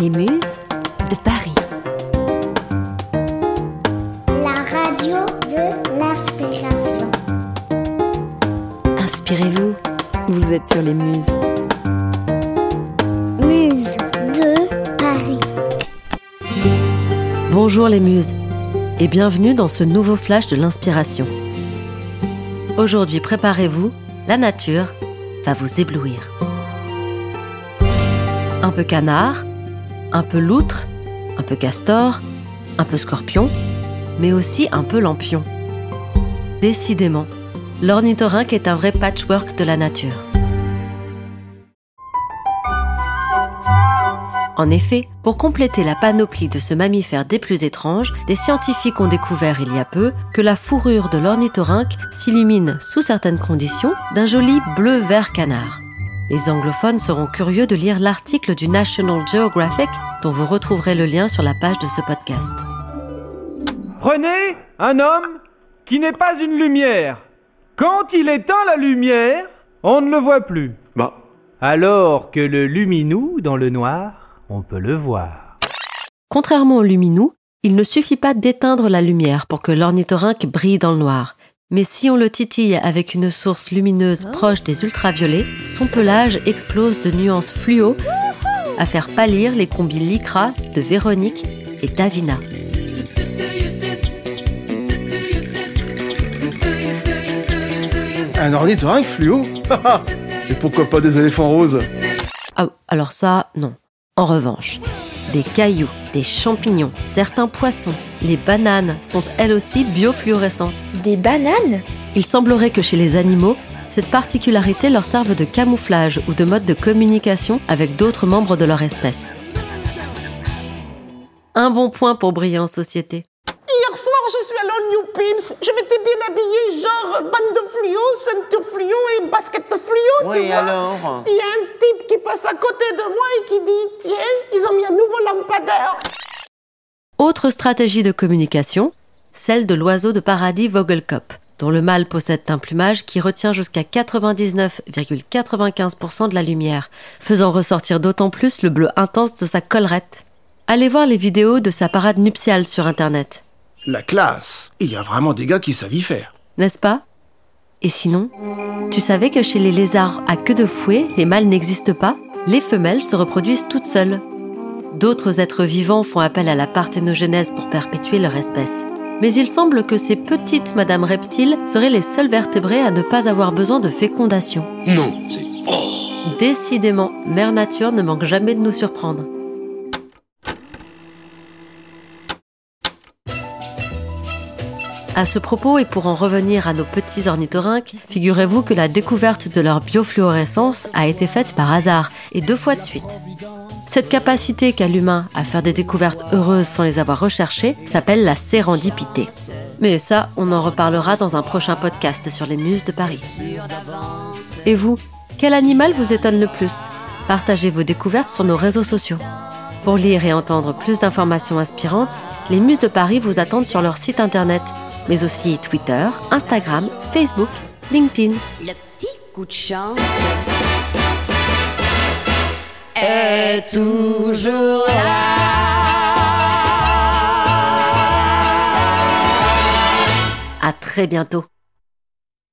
Les Muses de Paris. La radio de l'inspiration. Inspirez-vous, vous êtes sur les Muses. Muse de Paris. Bonjour les muses et bienvenue dans ce nouveau flash de l'inspiration. Aujourd'hui, préparez-vous, la nature va vous éblouir. Un peu canard, un peu loutre, un peu castor, un peu scorpion, mais aussi un peu lampion. Décidément, l'ornithorynque est un vrai patchwork de la nature. En effet, pour compléter la panoplie de ce mammifère des plus étranges, des scientifiques ont découvert il y a peu que la fourrure de l'ornithorynque s'illumine sous certaines conditions d'un joli bleu-vert canard. Les anglophones seront curieux de lire l'article du National Geographic dont vous retrouverez le lien sur la page de ce podcast. Prenez un homme qui n'est pas une lumière. Quand il éteint la lumière, on ne le voit plus. Bah, Alors que le luminou dans le noir, on peut le voir. Contrairement au luminou, il ne suffit pas d'éteindre la lumière pour que l'ornithorynque brille dans le noir. Mais si on le titille avec une source lumineuse proche des ultraviolets, son pelage explose de nuances fluo à faire pâlir les combis lycra de Véronique et Davina. un ornithorynque fluo Et pourquoi pas des éléphants roses Ah, alors ça, non. En revanche, des cailloux, des champignons, certains poissons, les bananes sont elles aussi biofluorescentes. Des bananes? Il semblerait que chez les animaux, cette particularité leur serve de camouflage ou de mode de communication avec d'autres membres de leur espèce. Un bon point pour briller en société. Hier soir, je suis allée au New Pims. Je m'étais bien habillée, genre bande de fluo, ceinture fluo et basket fluo, tu Oui, vois. alors? Il y a un type qui passe à côté de moi et qui dit Tiens, ils ont mis un nouveau lampadaire. Autre stratégie de communication, celle de l'oiseau de paradis Vogelkop, dont le mâle possède un plumage qui retient jusqu'à 99,95% de la lumière, faisant ressortir d'autant plus le bleu intense de sa collerette. Allez voir les vidéos de sa parade nuptiale sur Internet, La classe Il y a vraiment des gars qui savent y faire. n'est-ce pas? Et sinon, tu savais que chez les lézards à queue de fouet, les mâles n'existent pas? Les femelles se reproduisent toutes seules. D'autres êtres vivants font appel à la parthénogenèse pour perpétuer leur espèce. Mais il semble que ces petites Madame Reptiles seraient les seules vertébrés à ne pas avoir besoin de fécondation. Non, c'est... Décidément, Mère Nature ne manque jamais de nous surprendre. À ce propos, et pour en revenir à nos petits ornithorynques, figurez-vous que la découverte de leur biofluorescence a été faite par hasard, et deux fois de suite. Cette capacité qu'a l'humain à faire des découvertes heureuses sans les avoir recherchées s'appelle la sérendipité. Mais ça, on en reparlera dans un prochain podcast sur les muses de Paris. Et vous, quel animal vous étonne le plus? Partagez vos découvertes sur nos réseaux sociaux. Pour lire et entendre plus d'informations inspirantes, les Muses de Paris vous attendent sur leur site internet, mais aussi Twitter, Instagram, Facebook, LinkedIn. Le petit coup chance est toujours là. À très bientôt